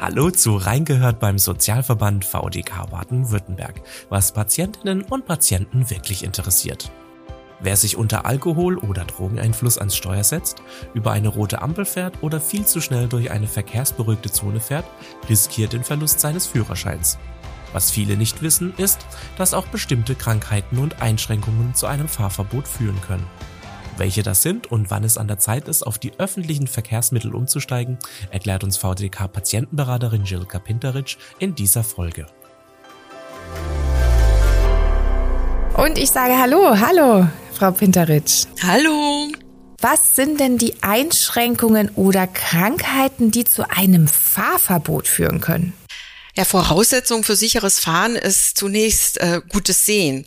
Hallo zu Reingehört beim Sozialverband VDK Baden-Württemberg, was Patientinnen und Patienten wirklich interessiert. Wer sich unter Alkohol- oder Drogeneinfluss ans Steuer setzt, über eine rote Ampel fährt oder viel zu schnell durch eine verkehrsberuhigte Zone fährt, riskiert den Verlust seines Führerscheins. Was viele nicht wissen, ist, dass auch bestimmte Krankheiten und Einschränkungen zu einem Fahrverbot führen können. Welche das sind und wann es an der Zeit ist, auf die öffentlichen Verkehrsmittel umzusteigen, erklärt uns VDK-Patientenberaterin Jilka Pinteritsch in dieser Folge. Und ich sage Hallo, hallo, Frau Pinteritsch. Hallo. Was sind denn die Einschränkungen oder Krankheiten, die zu einem Fahrverbot führen können? Ja, Voraussetzung für sicheres Fahren ist zunächst äh, gutes Sehen.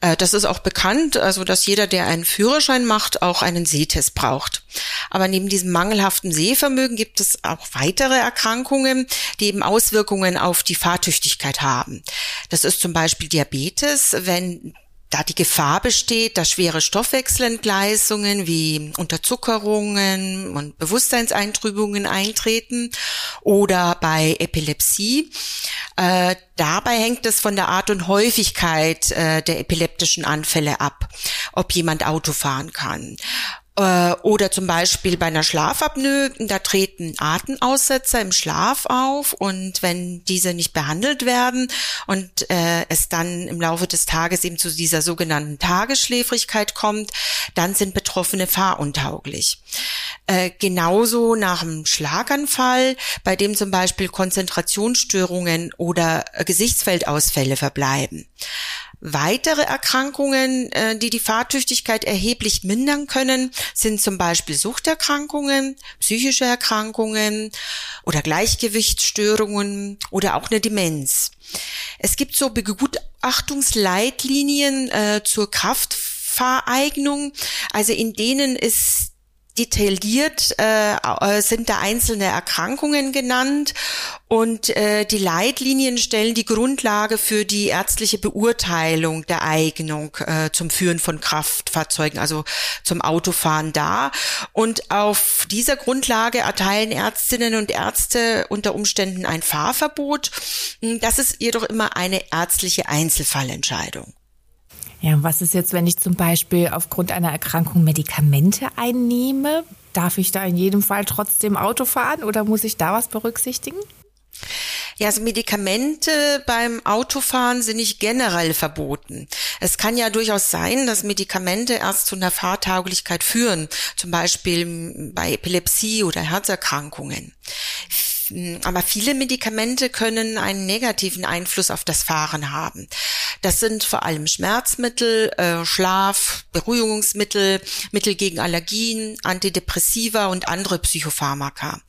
Äh, das ist auch bekannt, also dass jeder, der einen Führerschein macht, auch einen Sehtest braucht. Aber neben diesem mangelhaften Sehvermögen gibt es auch weitere Erkrankungen, die eben Auswirkungen auf die Fahrtüchtigkeit haben. Das ist zum Beispiel Diabetes, wenn da die Gefahr besteht, dass schwere Stoffwechselentgleisungen wie Unterzuckerungen und Bewusstseinseintrübungen eintreten oder bei Epilepsie. Äh, dabei hängt es von der Art und Häufigkeit äh, der epileptischen Anfälle ab, ob jemand Auto fahren kann. Äh, oder zum Beispiel bei einer Schlafapnoe, da treten Atemaussetzer im Schlaf auf und wenn diese nicht behandelt werden und äh, es dann im Laufe des Tages eben zu dieser sogenannten Tagesschläfrigkeit kommt, dann sind Betroffene fahruntauglich. Äh, genauso nach einem Schlaganfall, bei dem zum Beispiel Konzentrationsstörungen oder Gesichtsfeldausfälle verbleiben. Weitere Erkrankungen, äh, die die Fahrtüchtigkeit erheblich mindern können, sind zum Beispiel Suchterkrankungen, psychische Erkrankungen oder Gleichgewichtsstörungen oder auch eine Demenz. Es gibt so Begutachtungsleitlinien äh, zur Kraftfahreignung, also in denen ist detailliert äh, äh, sind da einzelne Erkrankungen genannt und äh, die Leitlinien stellen die Grundlage für die ärztliche Beurteilung der Eignung äh, zum Führen von Kraftfahrzeugen, also zum Autofahren dar. Und auf dieser Grundlage erteilen Ärztinnen und Ärzte unter Umständen ein Fahrverbot. Das ist jedoch immer eine ärztliche Einzelfallentscheidung. Ja, was ist jetzt, wenn ich zum Beispiel aufgrund einer Erkrankung Medikamente einnehme? Darf ich da in jedem Fall trotzdem Auto fahren oder muss ich da was berücksichtigen? Ja, also Medikamente beim Autofahren sind nicht generell verboten. Es kann ja durchaus sein, dass Medikamente erst zu einer Fahrtauglichkeit führen, zum Beispiel bei Epilepsie oder Herzerkrankungen. Aber viele Medikamente können einen negativen Einfluss auf das Fahren haben. Das sind vor allem Schmerzmittel, äh, Schlaf, Beruhigungsmittel, Mittel gegen Allergien, Antidepressiva und andere Psychopharmaka.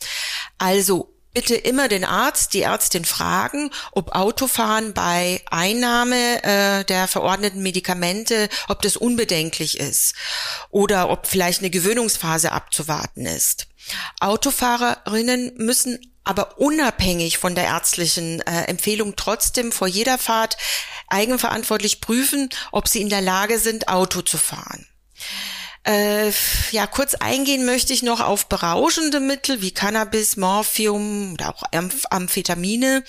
Also bitte immer den Arzt, die Ärztin fragen, ob Autofahren bei Einnahme äh, der verordneten Medikamente, ob das unbedenklich ist oder ob vielleicht eine Gewöhnungsphase abzuwarten ist. Autofahrerinnen müssen aber unabhängig von der ärztlichen äh, Empfehlung trotzdem vor jeder Fahrt eigenverantwortlich prüfen, ob sie in der Lage sind, Auto zu fahren. Äh, ja, kurz eingehen möchte ich noch auf berauschende Mittel wie Cannabis, Morphium oder auch Amphetamine.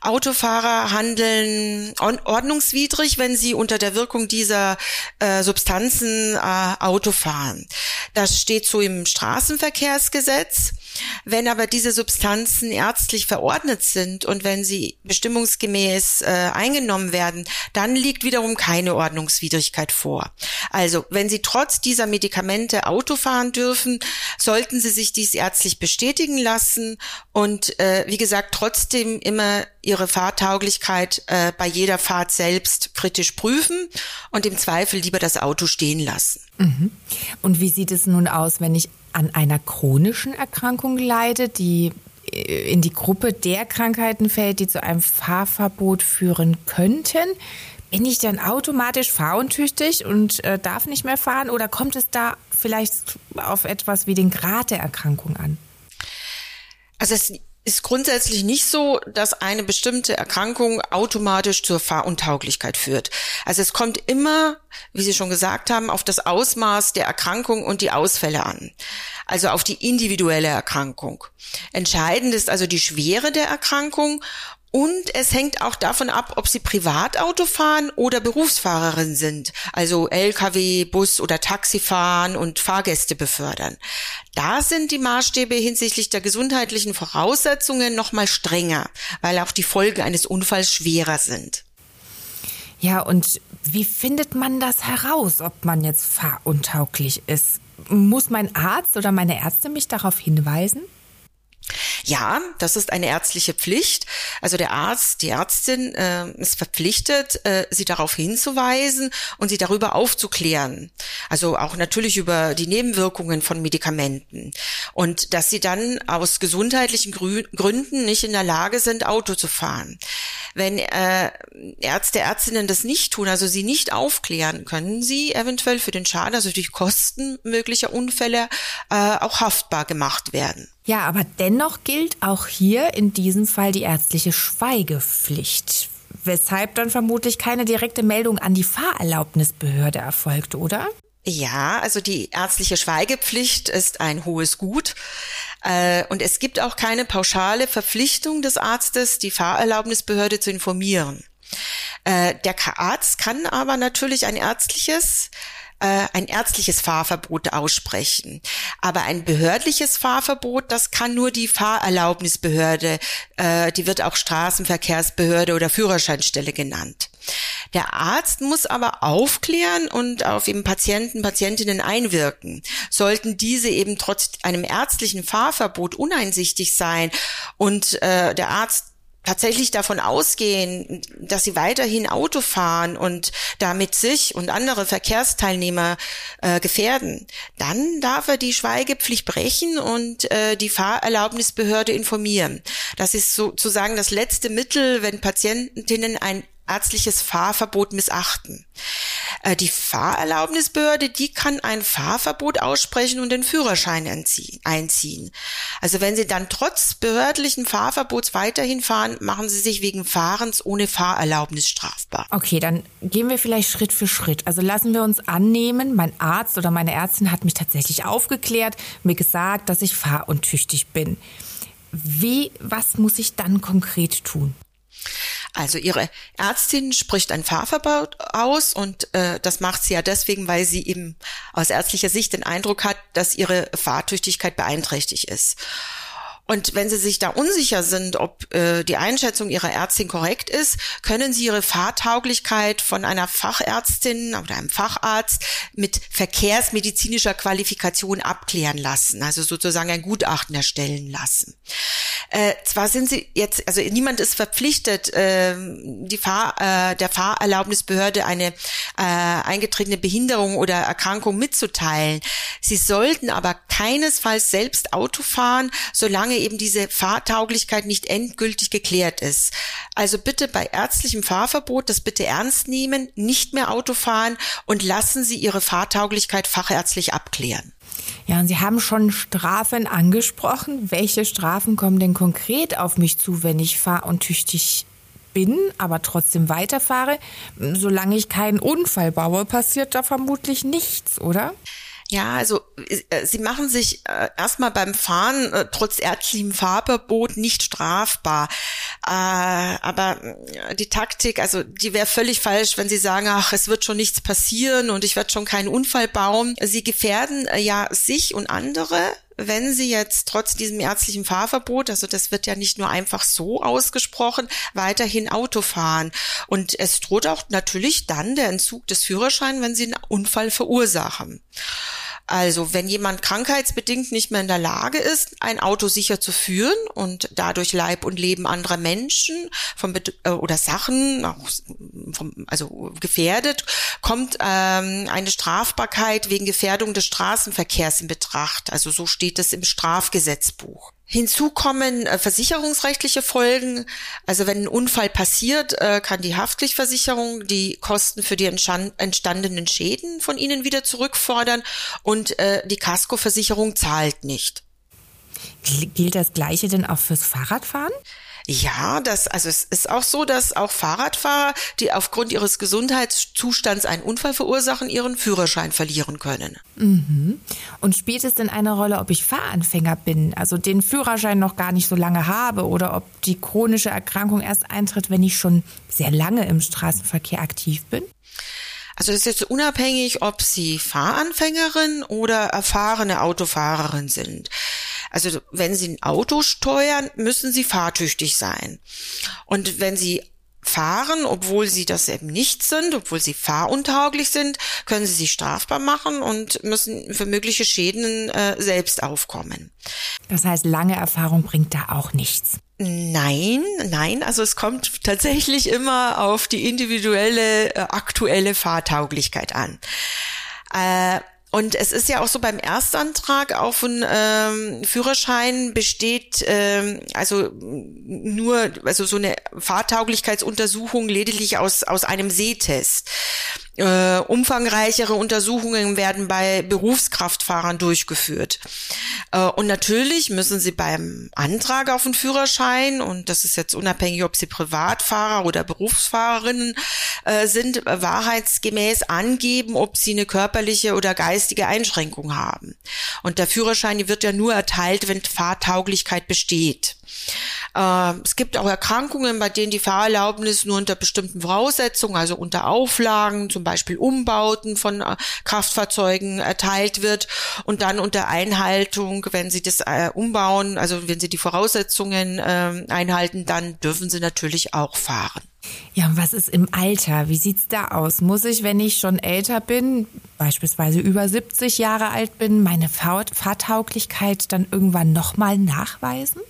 Autofahrer handeln ordnungswidrig, wenn sie unter der Wirkung dieser äh, Substanzen äh, Auto fahren. Das steht so im Straßenverkehrsgesetz. Wenn aber diese Substanzen ärztlich verordnet sind und wenn sie bestimmungsgemäß äh, eingenommen werden, dann liegt wiederum keine Ordnungswidrigkeit vor. Also, wenn Sie trotz dieser Medikamente Auto fahren dürfen, sollten Sie sich dies ärztlich bestätigen lassen und äh, wie gesagt trotzdem immer Ihre Fahrtauglichkeit äh, bei jeder Fahrt selbst kritisch prüfen und im Zweifel lieber das Auto stehen lassen. Mhm. Und wie sieht es nun aus, wenn ich an einer chronischen Erkrankung leide, die äh, in die Gruppe der Krankheiten fällt, die zu einem Fahrverbot führen könnten? Bin ich dann automatisch fahruntüchtig und äh, darf nicht mehr fahren oder kommt es da vielleicht auf etwas wie den Grad der Erkrankung an? Also es ist grundsätzlich nicht so, dass eine bestimmte Erkrankung automatisch zur Fahruntauglichkeit führt. Also es kommt immer, wie Sie schon gesagt haben, auf das Ausmaß der Erkrankung und die Ausfälle an. Also auf die individuelle Erkrankung. Entscheidend ist also die Schwere der Erkrankung und es hängt auch davon ab, ob Sie Privatauto fahren oder Berufsfahrerin sind, also Lkw, Bus oder Taxi fahren und Fahrgäste befördern. Da sind die Maßstäbe hinsichtlich der gesundheitlichen Voraussetzungen nochmal strenger, weil auch die Folgen eines Unfalls schwerer sind. Ja, und wie findet man das heraus, ob man jetzt fahruntauglich ist? Muss mein Arzt oder meine Ärzte mich darauf hinweisen? Ja, das ist eine ärztliche Pflicht. Also der Arzt, die Ärztin äh, ist verpflichtet, äh, sie darauf hinzuweisen und sie darüber aufzuklären. Also auch natürlich über die Nebenwirkungen von Medikamenten. Und dass sie dann aus gesundheitlichen Grü Gründen nicht in der Lage sind, Auto zu fahren. Wenn äh, Ärzte, Ärztinnen das nicht tun, also sie nicht aufklären, können sie eventuell für den Schaden, also durch Kosten möglicher Unfälle, äh, auch haftbar gemacht werden. Ja, aber dennoch gilt auch hier in diesem Fall die ärztliche Schweigepflicht. Weshalb dann vermutlich keine direkte Meldung an die Fahrerlaubnisbehörde erfolgt, oder? Ja, also die ärztliche Schweigepflicht ist ein hohes Gut. Äh, und es gibt auch keine pauschale Verpflichtung des Arztes, die Fahrerlaubnisbehörde zu informieren. Äh, der Arzt kann aber natürlich ein ärztliches äh, ein ärztliches Fahrverbot aussprechen. Aber ein behördliches Fahrverbot, das kann nur die Fahrerlaubnisbehörde, äh, die wird auch Straßenverkehrsbehörde oder Führerscheinstelle genannt. Der Arzt muss aber aufklären und auf eben Patienten, Patientinnen einwirken. Sollten diese eben trotz einem ärztlichen Fahrverbot uneinsichtig sein und äh, der Arzt tatsächlich davon ausgehen, dass sie weiterhin Auto fahren und damit sich und andere Verkehrsteilnehmer äh, gefährden, dann darf er die Schweigepflicht brechen und äh, die Fahrerlaubnisbehörde informieren. Das ist sozusagen das letzte Mittel, wenn Patientinnen ein ärztliches Fahrverbot missachten. Äh, die Fahrerlaubnisbehörde, die kann ein Fahrverbot aussprechen und den Führerschein einziehen. Also wenn Sie dann trotz behördlichen Fahrverbots weiterhin fahren, machen Sie sich wegen Fahrens ohne Fahrerlaubnis strafbar. Okay, dann gehen wir vielleicht Schritt für Schritt. Also lassen wir uns annehmen, mein Arzt oder meine Ärztin hat mich tatsächlich aufgeklärt, mir gesagt, dass ich fahruntüchtig bin. Wie, was muss ich dann konkret tun? Also ihre Ärztin spricht ein Fahrverbot aus und äh, das macht sie ja deswegen, weil sie eben aus ärztlicher Sicht den Eindruck hat, dass ihre Fahrtüchtigkeit beeinträchtigt ist. Und wenn Sie sich da unsicher sind, ob äh, die Einschätzung Ihrer Ärztin korrekt ist, können Sie Ihre Fahrtauglichkeit von einer Fachärztin oder einem Facharzt mit verkehrsmedizinischer Qualifikation abklären lassen, also sozusagen ein Gutachten erstellen lassen. Äh, zwar sind Sie jetzt, also niemand ist verpflichtet, äh, die Fahr, äh, der Fahrerlaubnisbehörde eine äh, eingetretene Behinderung oder Erkrankung mitzuteilen. Sie sollten aber keinesfalls selbst Auto fahren, solange eben diese Fahrtauglichkeit nicht endgültig geklärt ist. Also bitte bei ärztlichem Fahrverbot das bitte ernst nehmen, nicht mehr Auto fahren und lassen Sie Ihre Fahrtauglichkeit fachärztlich abklären. Ja, und Sie haben schon Strafen angesprochen. Welche Strafen kommen denn konkret auf mich zu, wenn ich fahruntüchtig bin, aber trotzdem weiterfahre? Solange ich keinen Unfall baue, passiert da vermutlich nichts, oder? Ja, also äh, sie machen sich äh, erstmal beim Fahren äh, trotz ärztlichem Fahrverbot nicht strafbar. Äh, aber äh, die Taktik, also die wäre völlig falsch, wenn sie sagen, ach, es wird schon nichts passieren und ich werde schon keinen Unfall bauen. Sie gefährden äh, ja sich und andere wenn Sie jetzt trotz diesem ärztlichen Fahrverbot, also das wird ja nicht nur einfach so ausgesprochen, weiterhin Auto fahren. Und es droht auch natürlich dann der Entzug des Führerscheins, wenn Sie einen Unfall verursachen. Also wenn jemand krankheitsbedingt nicht mehr in der Lage ist, ein Auto sicher zu führen und dadurch Leib und Leben anderer Menschen vom, äh, oder Sachen vom, also gefährdet, kommt ähm, eine Strafbarkeit wegen Gefährdung des Straßenverkehrs in Betracht. Also so steht es im Strafgesetzbuch. Hinzu kommen äh, versicherungsrechtliche Folgen. Also wenn ein Unfall passiert, äh, kann die Haftpflichtversicherung die Kosten für die entstandenen Schäden von Ihnen wieder zurückfordern und äh, die Kaskoversicherung zahlt nicht. Gilt das Gleiche denn auch fürs Fahrradfahren? Ja, das, also es ist auch so, dass auch Fahrradfahrer, die aufgrund ihres Gesundheitszustands einen Unfall verursachen, ihren Führerschein verlieren können. Mhm. Und spielt es denn eine Rolle, ob ich Fahranfänger bin, also den Führerschein noch gar nicht so lange habe oder ob die chronische Erkrankung erst eintritt, wenn ich schon sehr lange im Straßenverkehr aktiv bin? Also das ist jetzt unabhängig, ob Sie Fahranfängerin oder erfahrene Autofahrerin sind. Also wenn Sie ein Auto steuern, müssen Sie fahrtüchtig sein. Und wenn Sie fahren, obwohl sie das eben nicht sind, obwohl sie fahruntauglich sind, können sie sich strafbar machen und müssen für mögliche Schäden äh, selbst aufkommen. Das heißt, lange Erfahrung bringt da auch nichts. Nein, nein, also es kommt tatsächlich immer auf die individuelle, äh, aktuelle Fahrtauglichkeit an. Äh, und es ist ja auch so beim Erstantrag auf einen ähm, Führerschein besteht ähm, also nur also so eine Fahrtauglichkeitsuntersuchung lediglich aus aus einem Sehtest. Äh, umfangreichere Untersuchungen werden bei Berufskraftfahrern durchgeführt. Äh, und natürlich müssen sie beim Antrag auf einen Führerschein, und das ist jetzt unabhängig, ob sie Privatfahrer oder Berufsfahrerinnen äh, sind, wahrheitsgemäß angeben, ob sie eine körperliche oder geistige Einschränkung haben. Und der Führerschein wird ja nur erteilt, wenn Fahrtauglichkeit besteht. Äh, es gibt auch Erkrankungen, bei denen die Fahrerlaubnis nur unter bestimmten Voraussetzungen, also unter Auflagen, zum Umbauten von äh, Kraftfahrzeugen erteilt wird und dann unter Einhaltung, wenn sie das äh, umbauen, also wenn sie die Voraussetzungen ähm, einhalten, dann dürfen sie natürlich auch fahren. Ja, und was ist im Alter? Wie sieht's da aus? Muss ich, wenn ich schon älter bin, beispielsweise über 70 Jahre alt bin, meine Fahrtauglichkeit dann irgendwann nochmal nachweisen?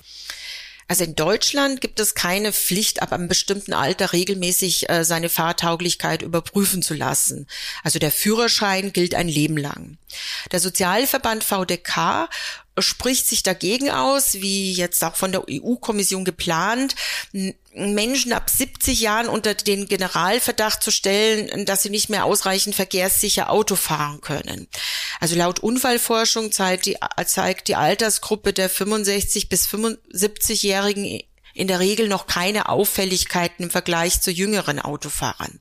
Also in Deutschland gibt es keine Pflicht, ab einem bestimmten Alter regelmäßig äh, seine Fahrtauglichkeit überprüfen zu lassen. Also der Führerschein gilt ein Leben lang. Der Sozialverband VDK spricht sich dagegen aus, wie jetzt auch von der EU-Kommission geplant, Menschen ab 70 Jahren unter den Generalverdacht zu stellen, dass sie nicht mehr ausreichend verkehrssicher Auto fahren können. Also laut Unfallforschung zeigt die, zeigt die Altersgruppe der 65 bis 75-Jährigen in der Regel noch keine Auffälligkeiten im Vergleich zu jüngeren Autofahrern.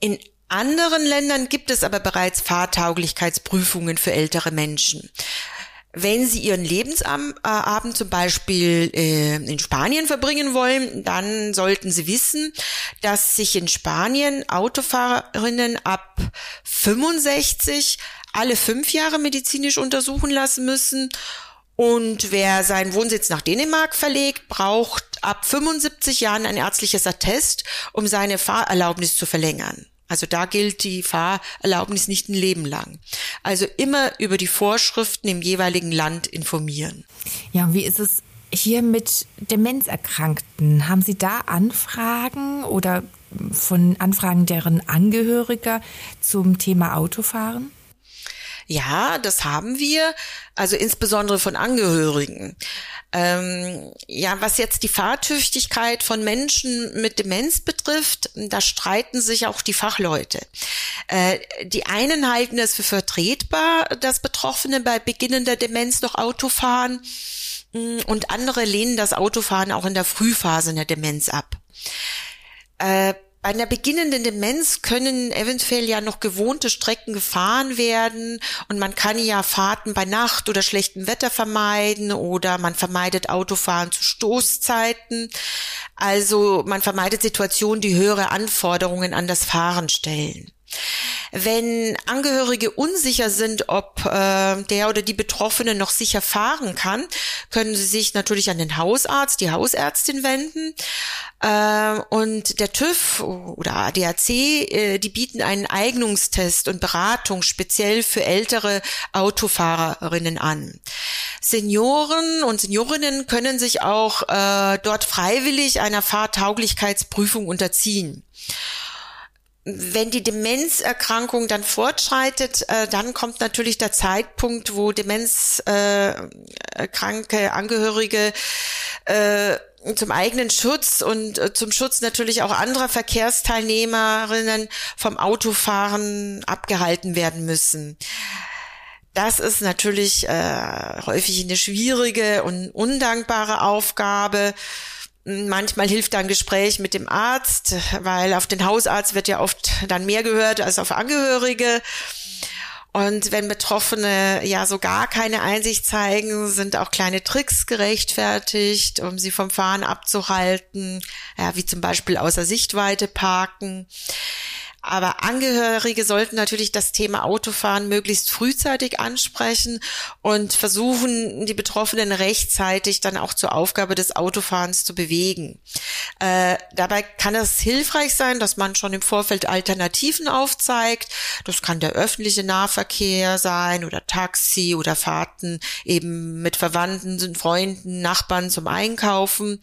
In anderen Ländern gibt es aber bereits Fahrtauglichkeitsprüfungen für ältere Menschen. Wenn Sie Ihren Lebensabend zum Beispiel äh, in Spanien verbringen wollen, dann sollten Sie wissen, dass sich in Spanien Autofahrerinnen ab 65 alle fünf Jahre medizinisch untersuchen lassen müssen. Und wer seinen Wohnsitz nach Dänemark verlegt, braucht ab 75 Jahren ein ärztliches Attest, um seine Fahrerlaubnis zu verlängern. Also da gilt die Fahrerlaubnis nicht ein Leben lang. Also immer über die Vorschriften im jeweiligen Land informieren. Ja, und wie ist es hier mit Demenzerkrankten? Haben Sie da Anfragen oder von Anfragen deren Angehöriger zum Thema Autofahren? Ja, das haben wir, also insbesondere von Angehörigen. Ähm, ja, was jetzt die Fahrtüchtigkeit von Menschen mit Demenz betrifft, da streiten sich auch die Fachleute. Äh, die einen halten es für vertretbar, dass Betroffene bei beginnender Demenz noch Auto fahren mm, und andere lehnen das Autofahren auch in der Frühphase der Demenz ab. Äh, bei einer beginnenden Demenz können eventuell ja noch gewohnte Strecken gefahren werden und man kann ja Fahrten bei Nacht oder schlechtem Wetter vermeiden oder man vermeidet Autofahren zu Stoßzeiten. Also man vermeidet Situationen, die höhere Anforderungen an das Fahren stellen. Wenn Angehörige unsicher sind, ob äh, der oder die Betroffene noch sicher fahren kann, können sie sich natürlich an den Hausarzt, die Hausärztin wenden. Äh, und der TÜV oder ADAC, äh, die bieten einen Eignungstest und Beratung speziell für ältere Autofahrerinnen an. Senioren und Seniorinnen können sich auch äh, dort freiwillig einer Fahrtauglichkeitsprüfung unterziehen wenn die Demenzerkrankung dann fortschreitet, äh, dann kommt natürlich der Zeitpunkt, wo demenzkranke äh, Angehörige äh, zum eigenen Schutz und äh, zum Schutz natürlich auch anderer Verkehrsteilnehmerinnen vom Autofahren abgehalten werden müssen. Das ist natürlich äh, häufig eine schwierige und undankbare Aufgabe. Manchmal hilft da ein Gespräch mit dem Arzt, weil auf den Hausarzt wird ja oft dann mehr gehört als auf Angehörige. Und wenn Betroffene ja so gar keine Einsicht zeigen, sind auch kleine Tricks gerechtfertigt, um sie vom Fahren abzuhalten, ja, wie zum Beispiel außer Sichtweite parken. Aber Angehörige sollten natürlich das Thema Autofahren möglichst frühzeitig ansprechen und versuchen, die Betroffenen rechtzeitig dann auch zur Aufgabe des Autofahrens zu bewegen. Äh, dabei kann es hilfreich sein, dass man schon im Vorfeld Alternativen aufzeigt. Das kann der öffentliche Nahverkehr sein oder Taxi oder Fahrten eben mit Verwandten, Freunden, Nachbarn zum Einkaufen.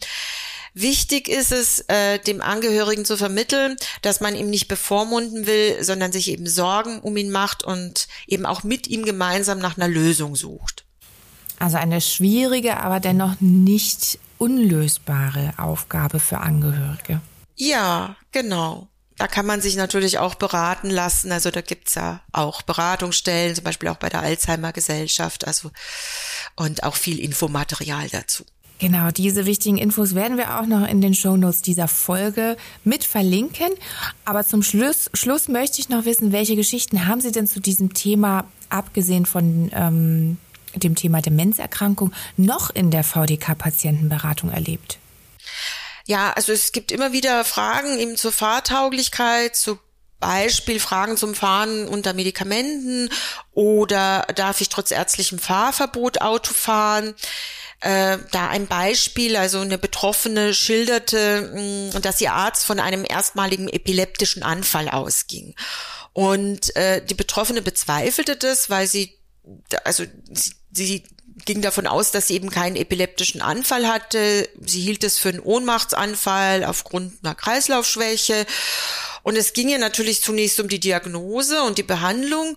Wichtig ist es, äh, dem Angehörigen zu vermitteln, dass man ihm nicht bevormunden will, sondern sich eben Sorgen um ihn macht und eben auch mit ihm gemeinsam nach einer Lösung sucht. Also eine schwierige, aber dennoch nicht unlösbare Aufgabe für Angehörige. Ja, genau. Da kann man sich natürlich auch beraten lassen. Also da gibt's ja auch Beratungsstellen, zum Beispiel auch bei der Alzheimer Gesellschaft, also und auch viel Infomaterial dazu. Genau, diese wichtigen Infos werden wir auch noch in den Shownotes dieser Folge mit verlinken. Aber zum Schluss, Schluss möchte ich noch wissen, welche Geschichten haben Sie denn zu diesem Thema, abgesehen von ähm, dem Thema Demenzerkrankung, noch in der VDK-Patientenberatung erlebt? Ja, also es gibt immer wieder Fragen eben zur Fahrtauglichkeit, zu Beispiel Fragen zum Fahren unter Medikamenten oder darf ich trotz ärztlichem Fahrverbot Auto fahren? Äh, da ein Beispiel, also eine Betroffene schilderte, mh, mm, dass ihr Arzt von einem erstmaligen epileptischen Anfall ausging. Und äh, die Betroffene bezweifelte das, weil sie, also sie, sie ging davon aus, dass sie eben keinen epileptischen Anfall hatte. Sie hielt es für einen Ohnmachtsanfall aufgrund einer Kreislaufschwäche. Und es ging ihr natürlich zunächst um die Diagnose und die Behandlung,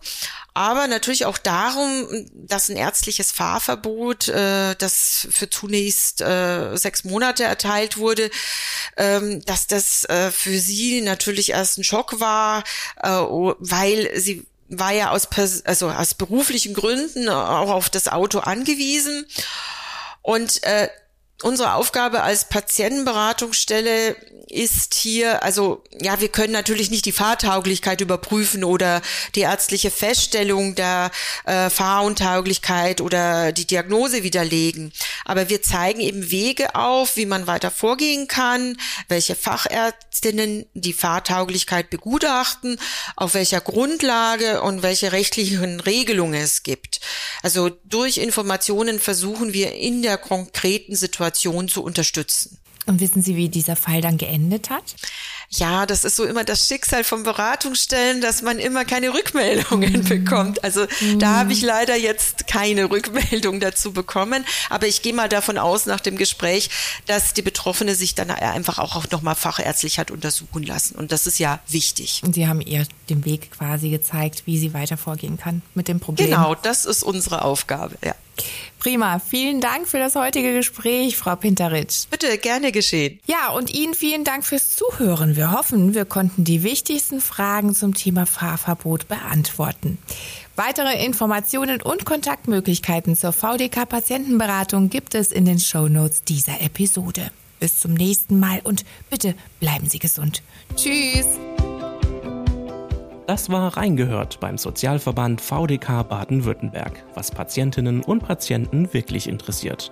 aber natürlich auch darum, dass ein ärztliches Fahrverbot, äh, das für zunächst äh, sechs Monate erteilt wurde, ähm, dass das äh, für sie natürlich erst ein Schock war, äh, weil sie war ja aus, also aus beruflichen Gründen auch auf das Auto angewiesen. Und äh, unsere Aufgabe als Patientenberatungsstelle ist hier, also ja, wir können natürlich nicht die Fahrtauglichkeit überprüfen oder die ärztliche Feststellung der äh, Fahruntauglichkeit oder die Diagnose widerlegen. Aber wir zeigen eben Wege auf, wie man weiter vorgehen kann, welche Fachärztinnen die Fahrtauglichkeit begutachten, auf welcher Grundlage und welche rechtlichen Regelungen es gibt. Also durch Informationen versuchen wir in der konkreten Situation zu unterstützen. Und wissen Sie, wie dieser Fall dann geendet hat? Ja, das ist so immer das Schicksal von Beratungsstellen, dass man immer keine Rückmeldungen mhm. bekommt. Also mhm. da habe ich leider jetzt keine Rückmeldung dazu bekommen. Aber ich gehe mal davon aus nach dem Gespräch, dass die Betroffene sich dann einfach auch nochmal fachärztlich hat untersuchen lassen. Und das ist ja wichtig. Und Sie haben ihr den Weg quasi gezeigt, wie sie weiter vorgehen kann mit dem Problem. Genau, das ist unsere Aufgabe, ja. Prima. Vielen Dank für das heutige Gespräch, Frau Pinteritsch. Bitte, gerne geschehen. Ja, und Ihnen vielen Dank fürs Zuhören. Wir hoffen, wir konnten die wichtigsten Fragen zum Thema Fahrverbot beantworten. Weitere Informationen und Kontaktmöglichkeiten zur VDK Patientenberatung gibt es in den Show Notes dieser Episode. Bis zum nächsten Mal und bitte bleiben Sie gesund. Tschüss. Das war Reingehört beim Sozialverband VDK Baden-Württemberg, was Patientinnen und Patienten wirklich interessiert.